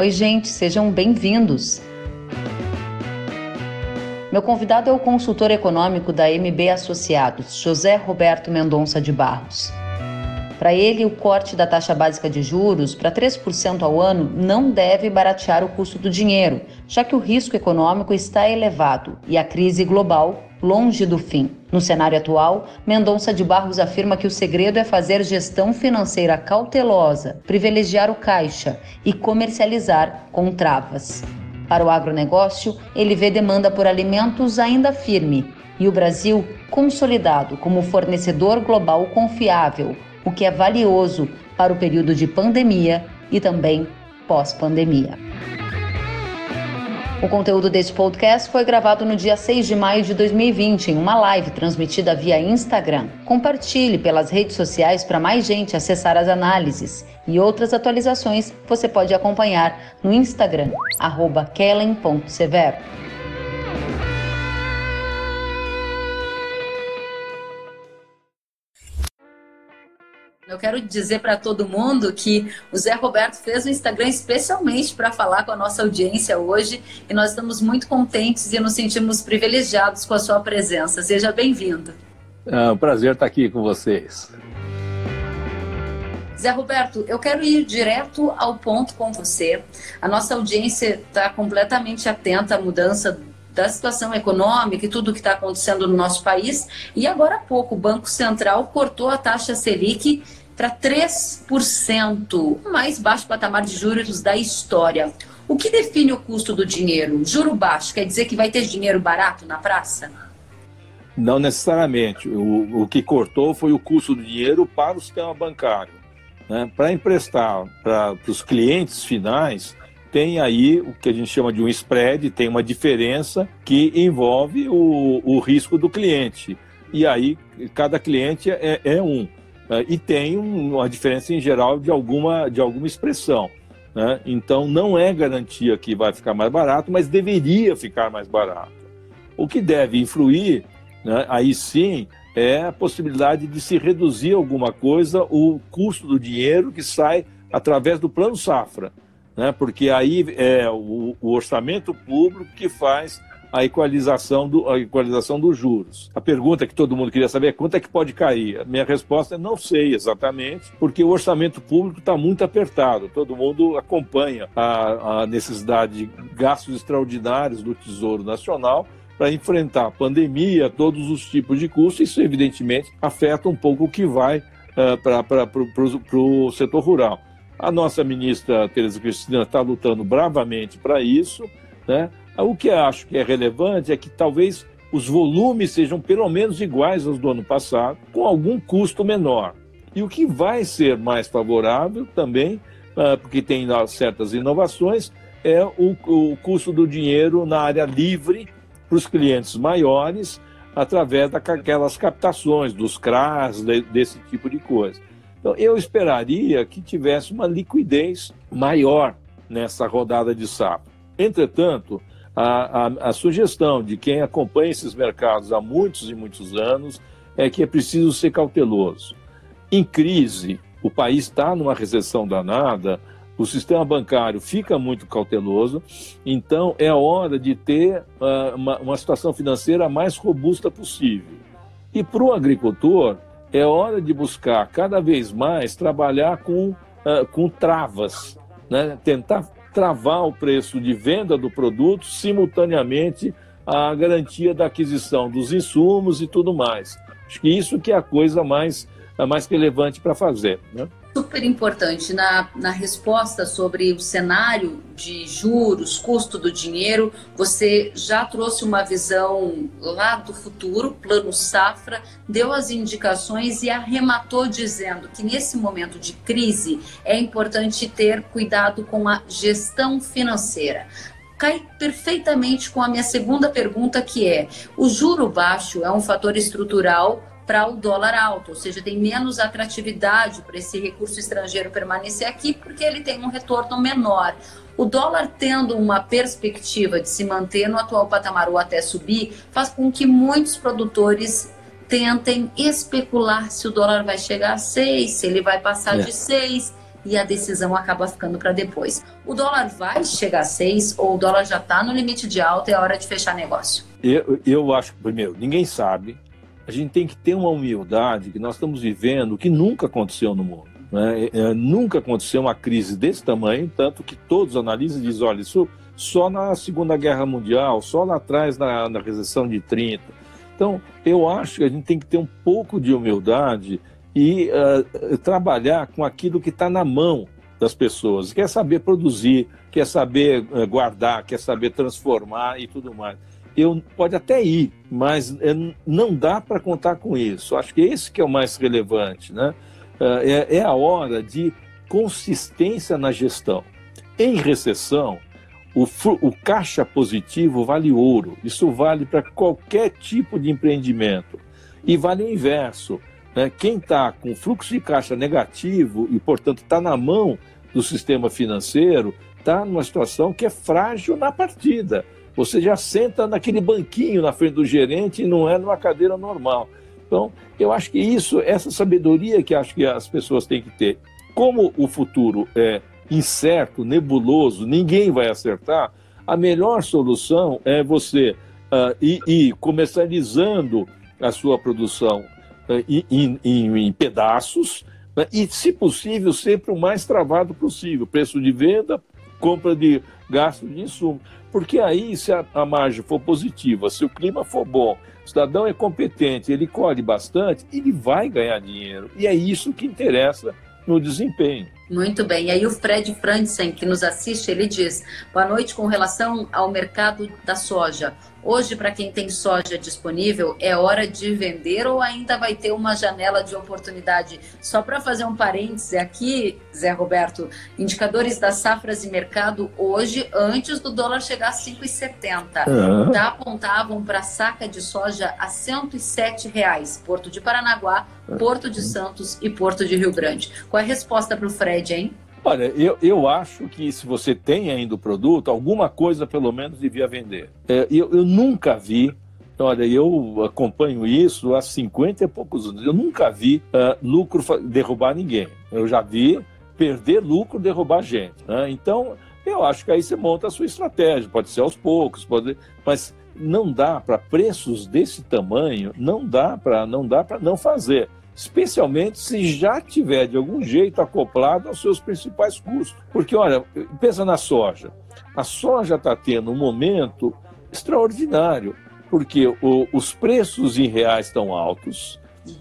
Oi, gente, sejam bem-vindos. Meu convidado é o consultor econômico da MB Associados, José Roberto Mendonça de Barros. Para ele, o corte da taxa básica de juros para 3% ao ano não deve baratear o custo do dinheiro, já que o risco econômico está elevado e a crise global longe do fim. No cenário atual, Mendonça de Barros afirma que o segredo é fazer gestão financeira cautelosa, privilegiar o caixa e comercializar com travas. Para o agronegócio, ele vê demanda por alimentos ainda firme e o Brasil consolidado como fornecedor global confiável, o que é valioso para o período de pandemia e também pós-pandemia. O conteúdo deste podcast foi gravado no dia 6 de maio de 2020 em uma live transmitida via Instagram. Compartilhe pelas redes sociais para mais gente acessar as análises e outras atualizações você pode acompanhar no Instagram, kellen.severo. Eu quero dizer para todo mundo que o Zé Roberto fez o Instagram especialmente para falar com a nossa audiência hoje e nós estamos muito contentes e nos sentimos privilegiados com a sua presença. Seja bem-vindo. É um prazer estar aqui com vocês. Zé Roberto, eu quero ir direto ao ponto com você. A nossa audiência está completamente atenta à mudança da situação econômica e tudo o que está acontecendo no nosso país. E agora há pouco, o Banco Central cortou a taxa Selic para 3%, o mais baixo patamar de juros da história. O que define o custo do dinheiro? Juro baixo quer dizer que vai ter dinheiro barato na praça? Não necessariamente. O, o que cortou foi o custo do dinheiro para o sistema bancário. Né? Para emprestar para os clientes finais, tem aí o que a gente chama de um spread, tem uma diferença que envolve o, o risco do cliente. E aí, cada cliente é, é um. Né? e tem uma diferença em geral de alguma, de alguma expressão. Né? Então, não é garantia que vai ficar mais barato, mas deveria ficar mais barato. O que deve influir, né, aí sim, é a possibilidade de se reduzir alguma coisa o custo do dinheiro que sai através do plano safra, né? porque aí é o, o orçamento público que faz a equalização, do, a equalização dos juros. A pergunta que todo mundo queria saber é quanto é que pode cair? A minha resposta é não sei exatamente, porque o orçamento público está muito apertado. Todo mundo acompanha a, a necessidade de gastos extraordinários do Tesouro Nacional para enfrentar a pandemia, todos os tipos de custos. Isso, evidentemente, afeta um pouco o que vai uh, para o setor rural. A nossa ministra Tereza Cristina está lutando bravamente para isso, né? O que eu acho que é relevante é que talvez os volumes sejam pelo menos iguais aos do ano passado, com algum custo menor. E o que vai ser mais favorável também, ah, porque tem certas inovações, é o, o custo do dinheiro na área livre para os clientes maiores, através daquelas captações, dos CRAS, desse tipo de coisa. Então, eu esperaria que tivesse uma liquidez maior nessa rodada de sapo. Entretanto, a, a, a sugestão de quem acompanha esses mercados há muitos e muitos anos é que é preciso ser cauteloso. Em crise, o país está numa recessão danada, o sistema bancário fica muito cauteloso, então é hora de ter uh, uma, uma, situação financeira mais robusta possível. E para o agricultor, é hora de buscar cada vez mais trabalhar com, uh, com travas, né? tentar travar o preço de venda do produto simultaneamente à garantia da aquisição dos insumos e tudo mais. Acho que isso que é a coisa mais, mais relevante para fazer. Né? Super importante na, na resposta sobre o cenário de juros, custo do dinheiro. Você já trouxe uma visão lá do futuro, plano safra, deu as indicações e arrematou dizendo que nesse momento de crise é importante ter cuidado com a gestão financeira cai perfeitamente com a minha segunda pergunta, que é: o juro baixo é um fator estrutural para o dólar alto, ou seja, tem menos atratividade para esse recurso estrangeiro permanecer aqui porque ele tem um retorno menor. O dólar tendo uma perspectiva de se manter no atual patamar ou até subir, faz com que muitos produtores tentem especular se o dólar vai chegar a 6, se ele vai passar é. de 6. e a decisão acaba ficando para depois. O dólar vai chegar a 6 ou o dólar já está no limite de alta e é hora de fechar negócio? Eu, eu acho que, primeiro, ninguém sabe. A gente tem que ter uma humildade que nós estamos vivendo que nunca aconteceu no mundo. Né? É, é, nunca aconteceu uma crise desse tamanho, tanto que todos os analistas dizem, olha, isso só na Segunda Guerra Mundial, só lá atrás na, na recessão de 30. Então, eu acho que a gente tem que ter um pouco de humildade e uh, trabalhar com aquilo que está na mão das pessoas. Quer saber produzir, quer saber uh, guardar, quer saber transformar e tudo mais. Eu, pode até ir, mas uh, não dá para contar com isso. Acho que esse que é o mais relevante. Né? É, é a hora de consistência na gestão. Em recessão, o, o, caixa positivo vale ouro. Isso vale para qualquer tipo de empreendimento. E vale o inverso. Né? Quem está com fluxo de caixa negativo e, portanto, está na mão do sistema financeiro, está numa situação que é frágil na partida. Você já senta naquele banquinho na frente do gerente e não é numa cadeira normal. Então, eu acho que isso, essa sabedoria que acho que as pessoas têm que ter. Como o futuro é incerto, nebuloso, ninguém vai acertar, a melhor solução é você uh, ir, ir comercializando a sua produção eh, em, em, em pedaços né? e, se possível, sempre o mais travado possível. Preço de venda, compra de gasto de insumo. Porque aí, se a, a margem for positiva, se o clima for bom, o cidadão é competente, ele colhe bastante, ele vai ganhar dinheiro. E é isso que interessa no desempenho. Muito bem. E aí o Fred Franzen, que nos assiste, ele diz: Boa noite com relação ao mercado da soja. Hoje, para quem tem soja disponível, é hora de vender ou ainda vai ter uma janela de oportunidade? Só para fazer um parêntese aqui, Zé Roberto, indicadores das safras e mercado hoje, antes do dólar chegar a 5,70, uhum. já apontavam para saca de soja a 107 reais. Porto de Paranaguá, Porto de Santos e Porto de Rio Grande. Qual é a resposta para o Fred, hein? Olha, eu, eu acho que se você tem ainda o produto, alguma coisa pelo menos devia vender. É, eu, eu nunca vi Olha, eu acompanho isso há 50 e poucos anos. Eu nunca vi uh, lucro derrubar ninguém. Eu já vi perder lucro derrubar gente. Né? Então, eu acho que aí você monta a sua estratégia. Pode ser aos poucos, pode... mas não dá para preços desse tamanho, não dá para não dá para não fazer especialmente se já tiver de algum jeito acoplado aos seus principais custos. Porque, olha, pensa na soja. A soja está tendo um momento extraordinário, porque o, os preços em reais estão altos,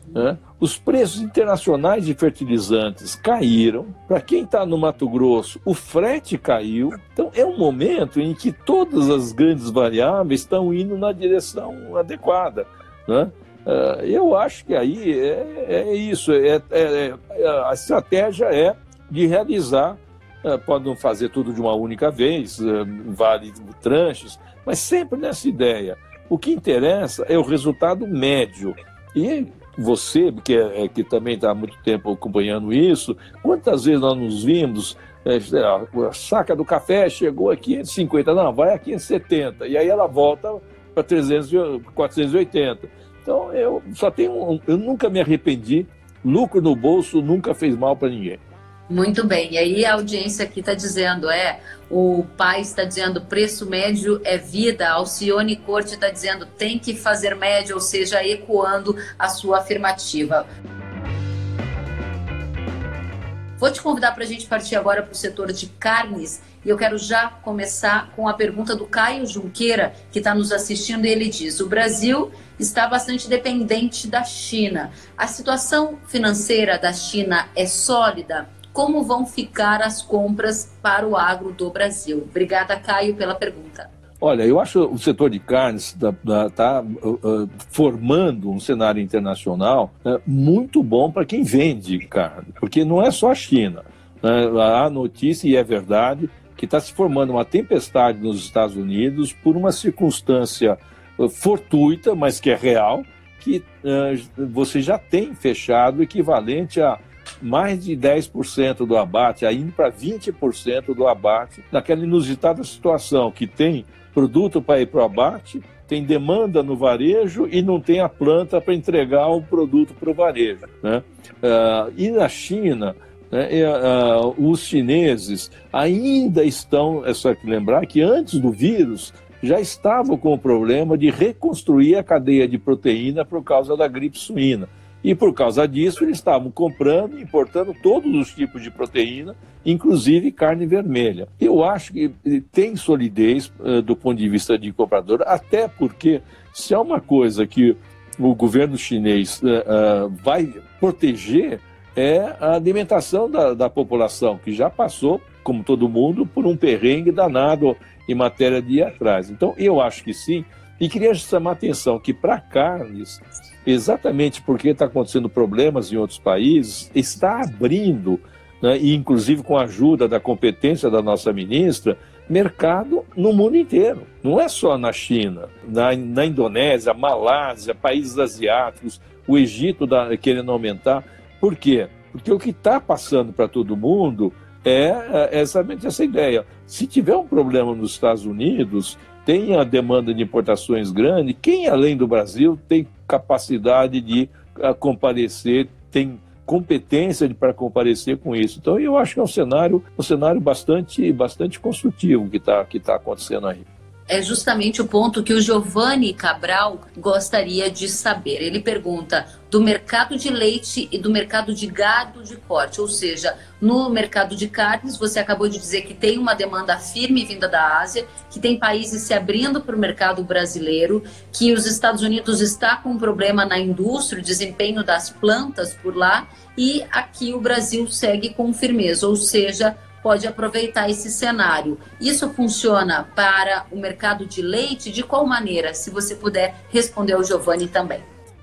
né? os preços internacionais de fertilizantes caíram. Para quem está no Mato Grosso, o frete caiu. Então, é um momento em que todas as grandes variáveis estão indo na direção adequada. Né? Uh, eu acho que aí é, é isso. É, é, é a estratégia é de realizar, uh, pode não fazer tudo de uma única vez, uh, vale tranches, mas sempre nessa ideia. O que interessa é o resultado médio. E você, que, é, que também está há muito tempo acompanhando isso, quantas vezes nós nos vimos, é, a saca do café chegou a 550, não, vai a 570, e aí ela volta para 480. Então eu só tenho, eu nunca me arrependi. Lucro no bolso nunca fez mal para ninguém. Muito bem. E aí a audiência aqui está dizendo, é, o pai está dizendo preço médio é vida. Alcione Corte está dizendo tem que fazer médio, ou seja, ecoando a sua afirmativa. Vou te convidar para a gente partir agora para o setor de carnes e eu quero já começar com a pergunta do Caio Junqueira, que está nos assistindo, e ele diz: O Brasil está bastante dependente da China. A situação financeira da China é sólida? Como vão ficar as compras para o agro do Brasil? Obrigada, Caio, pela pergunta. Olha, eu acho o setor de carnes está tá, uh, uh, formando um cenário internacional uh, muito bom para quem vende carne, porque não é só a China. Né? Há notícia, e é verdade, que está se formando uma tempestade nos Estados Unidos por uma circunstância uh, fortuita, mas que é real, que uh, você já tem fechado equivalente a mais de 10% do abate, indo para 20% do abate, naquela inusitada situação que tem produto para ir para o abate, tem demanda no varejo e não tem a planta para entregar o produto para o varejo. Né? Uh, e na China, Né? Uh, os chineses ainda estão, é só que lembrar que antes do vírus já estavam com o problema de reconstruir a cadeia de proteína por causa da gripe suína. E por causa disso, eles estavam comprando e importando todos os tipos de proteína, inclusive carne vermelha. Eu acho que tem solidez uh, do ponto de vista de comprador, até porque se há uma coisa que o governo chinês uh, vai proteger é a alimentação da, da população, que já passou, como todo mundo, por um perrengue danado em matéria de ir atrás. Então, eu acho que sim. E queria chamar a atenção que para carnes, exatamente porque está acontecendo problemas em outros países, está abrindo, né, e inclusive com a ajuda da competência da nossa ministra, mercado no mundo inteiro. Não é só na China, na, na Indonésia, Malásia, países asiáticos, o Egito da, querendo aumentar. Por quê? Porque o que está passando para todo mundo é, é exatamente essa ideia. Se tiver um problema nos Estados Unidos, tem a demanda de importações grande, quem além do Brasil tem capacidade de uh, comparecer, tem competência para comparecer com isso. Então eu acho que é um cenário, um cenário bastante, bastante construtivo que está que tá acontecendo aí é justamente o ponto que o Giovanni Cabral gostaria de saber. Ele pergunta do mercado de leite e do mercado de gado de corte, ou seja, no mercado de carnes, você acabou de dizer que tem uma demanda firme vinda da Ásia, que tem países se abrindo para o mercado brasileiro, que os Estados Unidos está com um problema na indústria, o desempenho das plantas por lá, e aqui o Brasil segue com firmeza, ou seja, pode aproveitar esse cenário. Isso funciona para o mercado de leite? De qual maneira? Se você puder responder ao Giovanni também.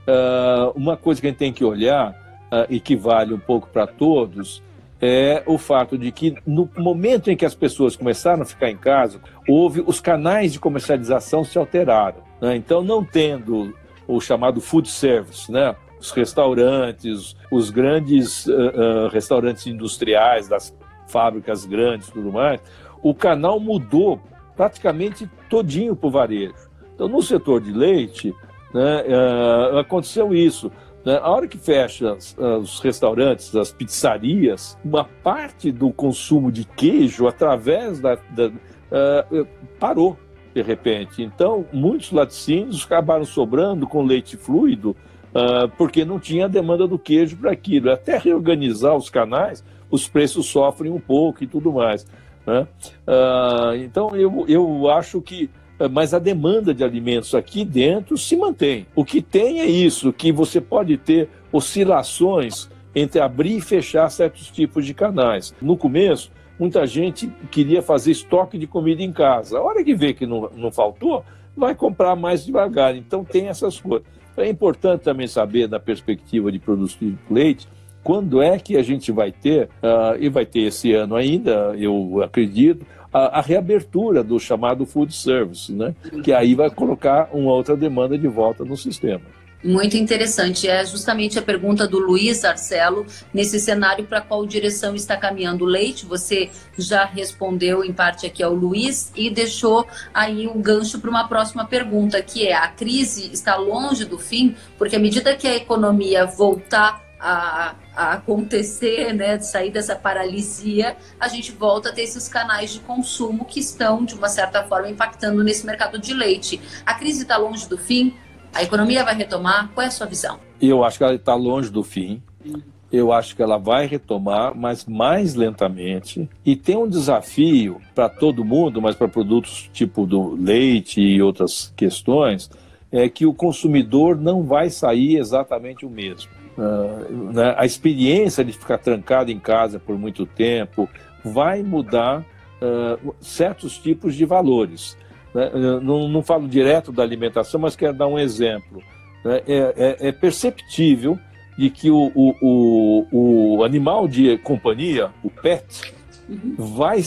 Uh, uma coisa que a gente tem que olhar uh, e que vale um pouco para todos é o fato de que no momento em que as pessoas começaram a ficar em casa, houve os canais de comercialização se alteraram. Né? Então, não tendo o chamado food service, né? os restaurantes, os grandes uh, restaurantes industriais das fábricas grandes e tudo mais, o canal mudou praticamente todinho para o varejo. Então, no setor de leite, né, uh, aconteceu isso. Né? A hora que fecha uh, os restaurantes, as pizzarias, uma parte do consumo de queijo através da, da uh, parou de repente. Então, muitos laticínios acabaram sobrando com leite fluido porque não tinha demanda do queijo para aquilo. Até reorganizar os canais, os preços sofrem um pouco e tudo mais. Né? Ah, então, eu, eu acho que. Ah, mas a demanda de alimentos aqui dentro se mantém. O que tem é isso, que você pode ter oscilações entre abrir e fechar certos tipos de canais. No começo, muita gente queria fazer estoque de comida em casa. A hora que vê que não, não faltou, vai comprar mais devagar. Então tem essas coisas. É importante também saber, da perspectiva de produtos de leite, quando é que a gente vai ter, uh, e vai ter esse ano ainda, eu acredito, a, a, reabertura do chamado food service, né? que aí vai colocar uma outra demanda de volta no sistema. Muito interessante. É justamente a pergunta do Luiz Arcelo, nesse cenário para qual direção está caminhando o leite. Você já respondeu em parte aqui ao Luiz e deixou aí um gancho para uma próxima pergunta, que é: a crise está longe do fim, porque à medida que a economia voltar a, a, acontecer, né, de sair dessa paralisia, a gente volta a ter esses canais de consumo que estão, de uma certa forma, impactando nesse mercado de leite. A crise está longe do fim? A economia vai retomar? Qual é a sua visão? Eu acho que ela está longe do fim. Eu acho que ela vai retomar, mas mais lentamente. E tem um desafio para todo mundo, mas para produtos tipo do leite e outras questões, é que o consumidor não vai sair exatamente o mesmo. Uh, né, a experiência de ficar trancado em casa por muito tempo vai mudar uh, certos tipos de valores. Né? Não, não, falo direto da alimentação, mas quero dar um exemplo. Né? É, é, é, perceptível de que o, o, o, o, animal de companhia, o pet, uhum. vai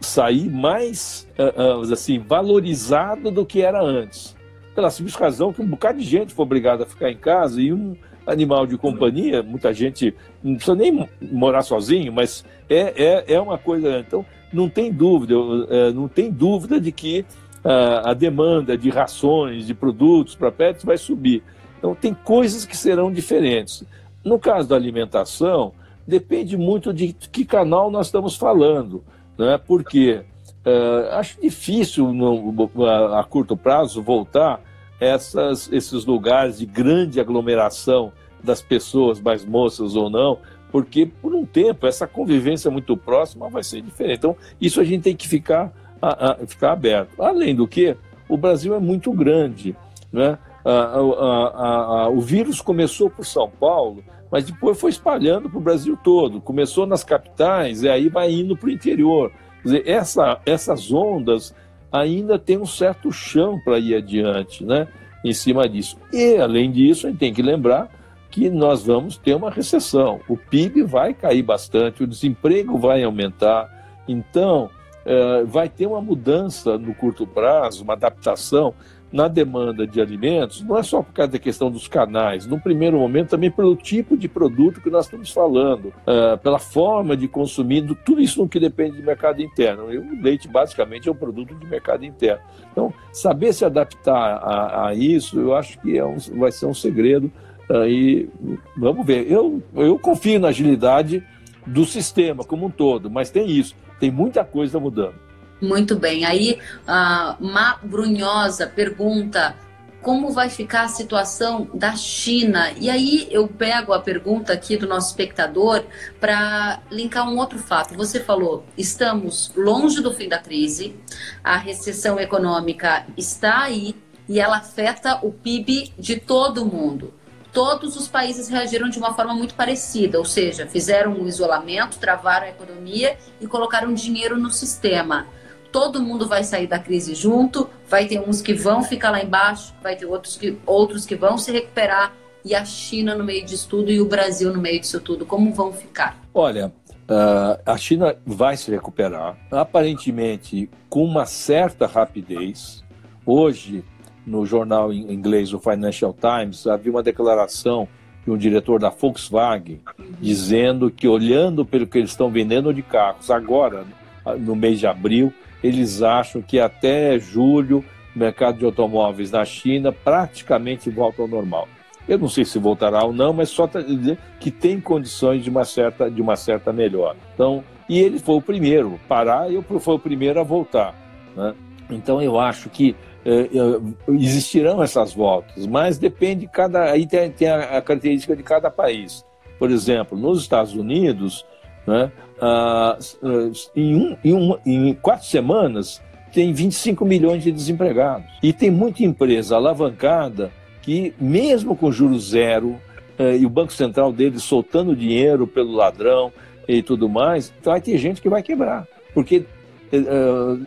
sair mais uh, assim valorizado do que era antes. Pela simples razão que um bocado de gente foi obrigada a ficar em casa e um, animal de companhia, muita gente não precisa nem morar sozinho, mas é, é, é uma coisa. Então, não tem dúvida, é, não tem dúvida de que a, a demanda de rações, de produtos para pets vai subir. Então, tem coisas que serão diferentes. No caso da alimentação, depende muito de que canal nós estamos falando, né? porque uh, acho difícil no, a, a, curto prazo voltar essas, esses lugares de grande aglomeração das pessoas, mais moças ou não, porque por um tempo essa convivência muito próxima vai ser diferente. Então, isso a gente tem que ficar, a, a, ficar aberto. Além do que, o Brasil é muito grande. Né? o vírus começou por São Paulo, mas depois foi espalhando para o Brasil todo. Começou nas capitais e aí vai indo para o interior. Quer dizer, essa, essas ondas ainda tem um certo chão para ir adiante, né? Em cima disso. E, além disso, a gente tem que lembrar que nós vamos ter uma recessão. O PIB vai cair bastante, o desemprego vai aumentar. Então, é, vai ter uma mudança no curto prazo, uma adaptação na demanda de alimentos, não é só por causa da questão dos canais, no primeiro momento também pelo tipo de produto que nós estamos falando, uh, pela forma de consumir, tudo isso no que depende do mercado interno. E o leite basicamente é um produto de mercado interno. Então, saber se adaptar a, a isso, eu acho que é um, vai ser um segredo. Uh, e vamos ver. Eu, eu confio na agilidade do sistema como um todo, mas tem isso, tem muita coisa mudando. Muito bem. Aí, a Má Brunhosa pergunta como vai ficar a situação da China. E aí eu pego a pergunta aqui do nosso espectador para linkar um outro fato. Você falou, estamos longe do fim da crise, a recessão econômica está aí e ela afeta o PIB de todo mundo. Todos os países reagiram de uma forma muito parecida, ou seja, fizeram o um isolamento, travaram a economia e colocaram dinheiro no sistema todo mundo vai sair da crise junto, vai ter uns que vão ficar lá embaixo, vai ter outros que, outros que vão se recuperar, e a China no meio disso tudo e o Brasil no meio disso tudo, como vão ficar? Olha, uh, a China vai se recuperar, aparentemente com uma certa rapidez. Hoje, no jornal inglês, o Financial Times, havia uma declaração de um diretor da Volkswagen dizendo que, olhando pelo que eles estão vendendo de carros agora, no mês de abril, eles acham que até julho o mercado de automóveis na China praticamente volta ao normal. Eu não sei se voltará ou não, mas só para dizer que tem condições de uma certa, de uma certa melhora. Então, e ele foi o primeiro parar e foi o primeiro a voltar. Né? Então, eu acho que eh, eh, existirão essas voltas, mas depende cada aí tem, tem a, a, característica de cada país. Por exemplo, nos Estados Unidos, né, ah, em, um, em, em quatro semanas, tem 25 milhões de desempregados. E tem muita empresa alavancada que, mesmo com juros zero, eh, e o Banco Central deles soltando dinheiro pelo ladrão e tudo mais, vai ter gente que vai quebrar. Porque eh, eh,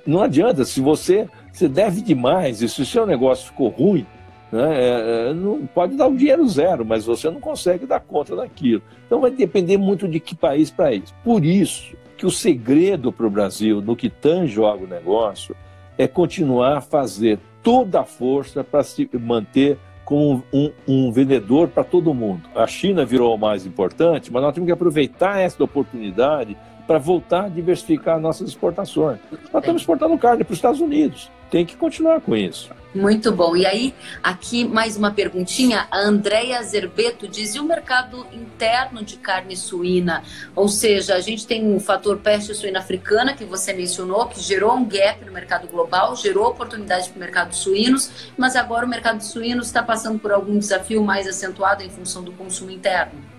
não adianta, se você, você deve demais, e se o seu negócio ficou ruim, né? É, não pode dar o dinheiro zero, mas você não consegue dar conta daquilo. Então vai depender muito de que país para isso. Por isso que o segredo para o Brasil, no que tange o agronegócio, é continuar a fazer toda a força para se manter como um, um vendedor para todo mundo. A China virou o mais importante, mas nós temos que aproveitar essa oportunidade para voltar a diversificar nossas exportações. Nós estamos exportando carne para os Estados Unidos. Tem que continuar com isso. Muito bom. E aí, aqui mais uma perguntinha. A Andrea Zerbeto diz: e o mercado interno de carne suína? Ou seja, a gente tem o fator peste suína africana, que você mencionou, que gerou um gap no mercado global, gerou oportunidade para o mercado suínos, mas agora o mercado suíno está passando por algum desafio mais acentuado em função do consumo interno.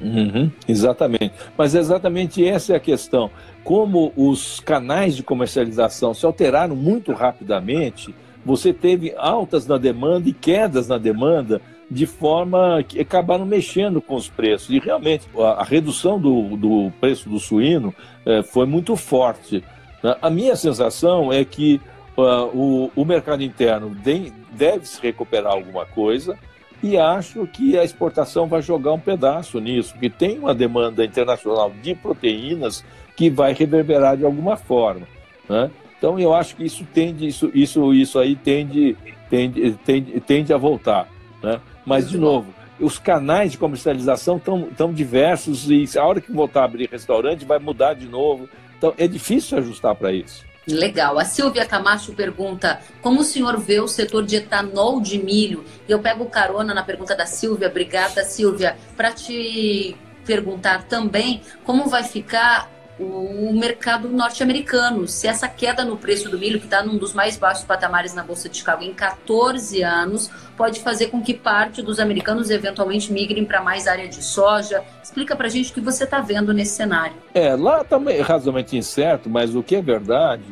Uhum, exatamente. Mas exatamente essa é a questão. Como os canais de comercialização se alteraram muito rapidamente, você teve altas na demanda e quedas na demanda de forma que acabaram mexendo com os preços. E realmente a, redução do, do, preço do suíno é, foi muito forte. Né? A minha sensação é que uh, o, o, mercado interno de, deve se recuperar alguma coisa e acho que a exportação vai jogar um pedaço nisso, porque tem uma demanda internacional de proteínas que vai reverberar de alguma forma. Né? Então eu acho que isso tende, isso, isso, isso aí tende, tende, tende, tende a voltar. Né? Mas, de novo, os canais de comercialização estão tão diversos e a hora que voltar a abrir restaurante vai mudar de novo. Então é difícil ajustar para isso. Legal. A Silvia Camacho pergunta: como o senhor vê o setor de etanol de milho? E eu pego carona na pergunta da Silvia. Obrigada, Silvia, para te perguntar também como vai ficar o mercado norte-americano. Se essa queda no preço do milho, que está num dos mais baixos patamares na Bolsa de Chicago em 14 anos, pode fazer com que parte dos americanos eventualmente migrem para mais área de soja. Explica para a gente o que você está vendo nesse cenário. É, lá também é razoavelmente incerto, mas o que é verdade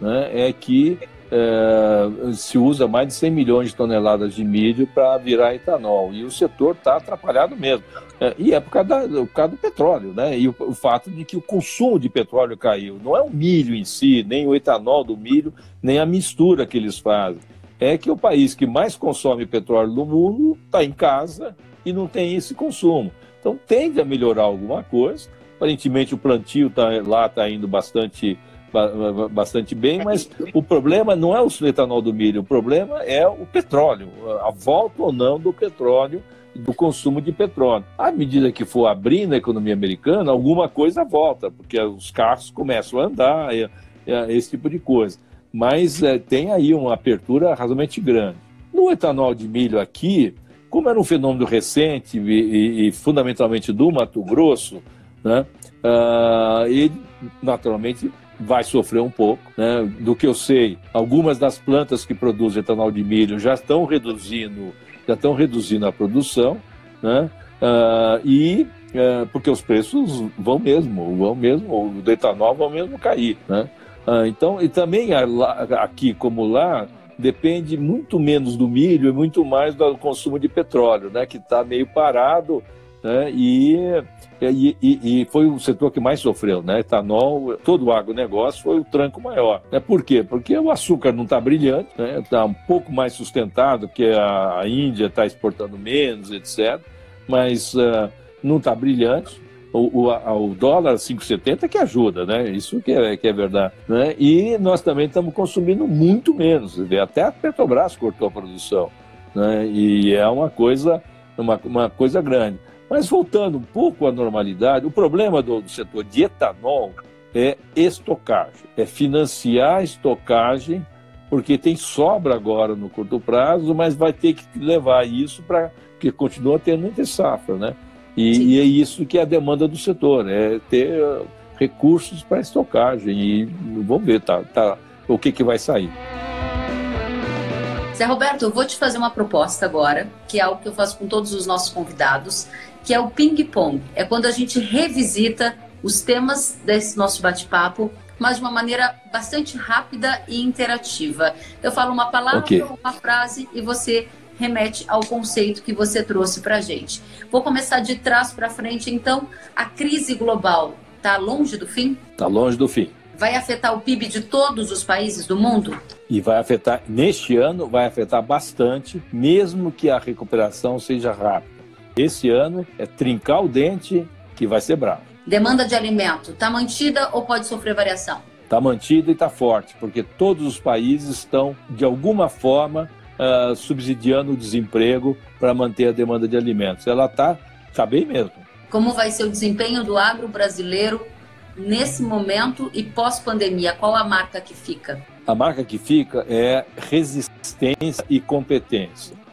né, é que é, se usa mais de 100 milhões de toneladas de milho para virar etanol. E o setor está atrapalhado mesmo. É, e é por causa, da, por causa, do petróleo, né? E o, o, fato de que o consumo de petróleo caiu. Não é o milho em si, nem o etanol do milho, nem a mistura que eles fazem. É que o país que mais consome petróleo no mundo está em casa e não tem esse consumo. Então tende a melhorar alguma coisa. Aparentemente o plantio tá, lá está indo bastante bastante bem, mas o problema não é o etanol do milho, o problema é o petróleo, a volta ou não do petróleo, do consumo de petróleo. À medida que for abrindo a economia americana, alguma coisa volta, porque os carros começam a andar, esse tipo de coisa. Mas é, tem aí uma apertura razoavelmente grande. No etanol de milho aqui, como era um fenômeno recente e, e, e fundamentalmente do Mato Grosso, né, uh, ele naturalmente vai sofrer um pouco. Né? Do que eu sei, algumas das plantas que produzem etanol de milho já estão reduzindo, já estão reduzindo a produção, né? Uh, e uh, porque os preços vão mesmo, vão mesmo, o do etanol vão mesmo cair, né? Uh, então, e também aqui como lá, depende muito menos do milho e muito mais do consumo de petróleo, né? Que está meio parado, né? E e, e, foi o setor que mais sofreu, né? Etanol, todo o agronegócio foi o tranco maior. Né? Por quê? Porque o açúcar não está brilhante, está né? Tá um pouco mais sustentado, porque a, Índia está exportando menos, etc. Mas uh, não está brilhante. O, o, o dólar 5,70 que ajuda, né? Isso que é, que é verdade. Né? E nós também estamos consumindo muito menos. Até a Petrobras cortou a produção. Né? E é uma coisa, uma, uma coisa grande. Mas voltando um pouco à normalidade, o problema do, do setor de etanol é estocagem, é financiar a estocagem, porque tem sobra agora no curto prazo, mas vai ter que levar isso para que continua tendo muita safra, né? E, e, é isso que é a demanda do setor, é ter uh, recursos para estocagem e vamos ver tá, tá, o que, que vai sair. Zé Roberto, eu vou te fazer uma proposta agora, que é algo que eu faço com todos os nossos convidados, que é o ping-pong. É quando a gente revisita os temas desse nosso bate-papo, mas de uma maneira bastante rápida e interativa. Eu falo uma palavra, okay. uma frase e você remete ao conceito que você trouxe para a gente. Vou começar de trás para frente, então. A crise global está longe do fim? Está longe do fim. Vai afetar o PIB de todos os países do mundo? E vai afetar, neste ano, vai afetar bastante, mesmo que a recuperação seja rápida. Esse ano é trincar o dente que vai ser bravo. Demanda de alimento está mantida ou pode sofrer variação? Está mantida e está forte, porque todos os países estão, de alguma forma, uh, subsidiando o desemprego para manter a demanda de alimentos. Ela está tá bem mesmo. Como vai ser o desempenho do agro brasileiro nesse momento e pós-pandemia? Qual a marca que fica? A marca que fica é resistência e competência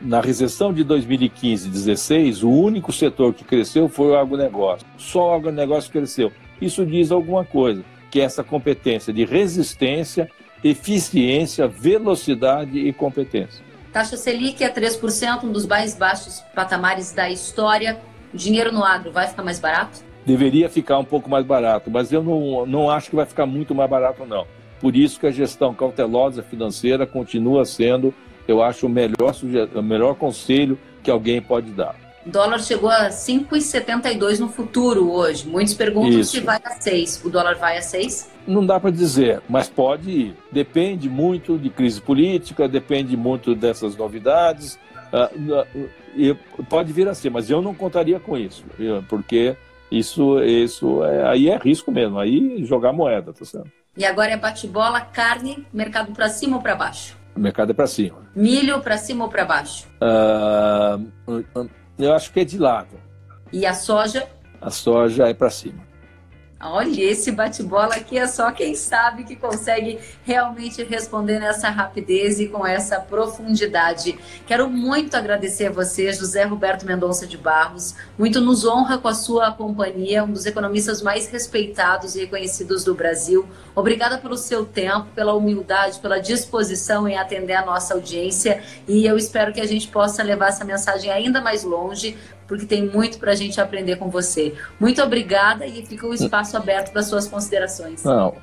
na recessão de 2015 16, o único setor que cresceu foi o agronegócio. Só o agronegócio cresceu. Isso diz alguma coisa, que é essa competência de resistência, eficiência, velocidade e competência. Taxa Selic é 3%, um dos mais baixos patamares da história. Dinheiro no agro vai ficar mais barato? Deveria ficar um pouco mais barato, mas eu não, não acho que vai ficar muito mais barato, não. Por isso que a gestão cautelosa financeira continua sendo eu acho o melhor, o melhor conselho que alguém pode dar. O dólar chegou a 5,72 no futuro hoje. Muitos perguntam Isso. se vai a 6. O dólar vai a 6? Não dá para dizer, mas pode ir. Depende muito de crise política, depende muito dessas novidades. Uh, uh, pode vir a ser, mas eu não contaria com isso, porque isso, isso é, aí é risco mesmo, aí jogar moeda, tá certo? E agora é bate-bola, carne, mercado para cima ou para baixo? O mercado é para cima. Milho para cima ou para baixo? Uh, eu acho que é de lado. E a soja? A soja é para cima. Olha, esse bate-bola aqui é só quem sabe que consegue realmente responder nessa rapidez e com essa profundidade. Quero muito agradecer a você, José Roberto Mendonça de Barros. Muito nos honra com a sua companhia, um dos economistas mais respeitados e reconhecidos do Brasil. Obrigada pelo seu tempo, pela humildade, pela disposição em atender a nossa audiência e eu espero que a gente possa levar essa mensagem ainda mais longe porque tem muito para a gente aprender com você. Muito obrigada e fica o espaço aberto para suas considerações. Não,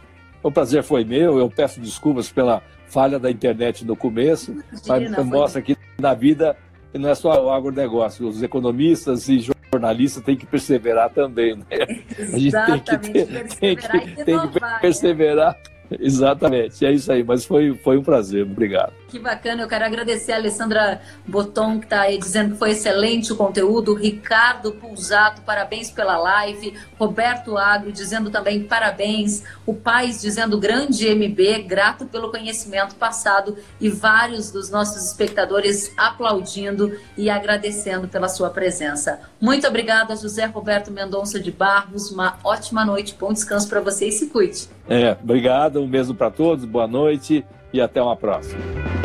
o prazer foi meu. Eu peço desculpas pela falha da internet no começo, Imagina, mas mostra que na vida não é só o agronegócio, os economistas e jornalistas têm que perseverar também. Né? A gente tem que, ter, tem que, tem que perseverar. Exatamente, é isso aí. Mas foi, foi um prazer, obrigado. Que bacana, eu quero agradecer a Alessandra Boton, que está aí dizendo que foi excelente o conteúdo, Ricardo Pulsato, parabéns pela live, Roberto Agro dizendo também parabéns, o Pais dizendo grande MB, grato pelo conhecimento passado e vários dos nossos espectadores aplaudindo e agradecendo pela sua presença. Muito obrigada, José Roberto Mendonça de Barros, uma ótima noite, bom descanso para você e se cuide. É, obrigado, um beijo para todos, boa noite e até uma próxima.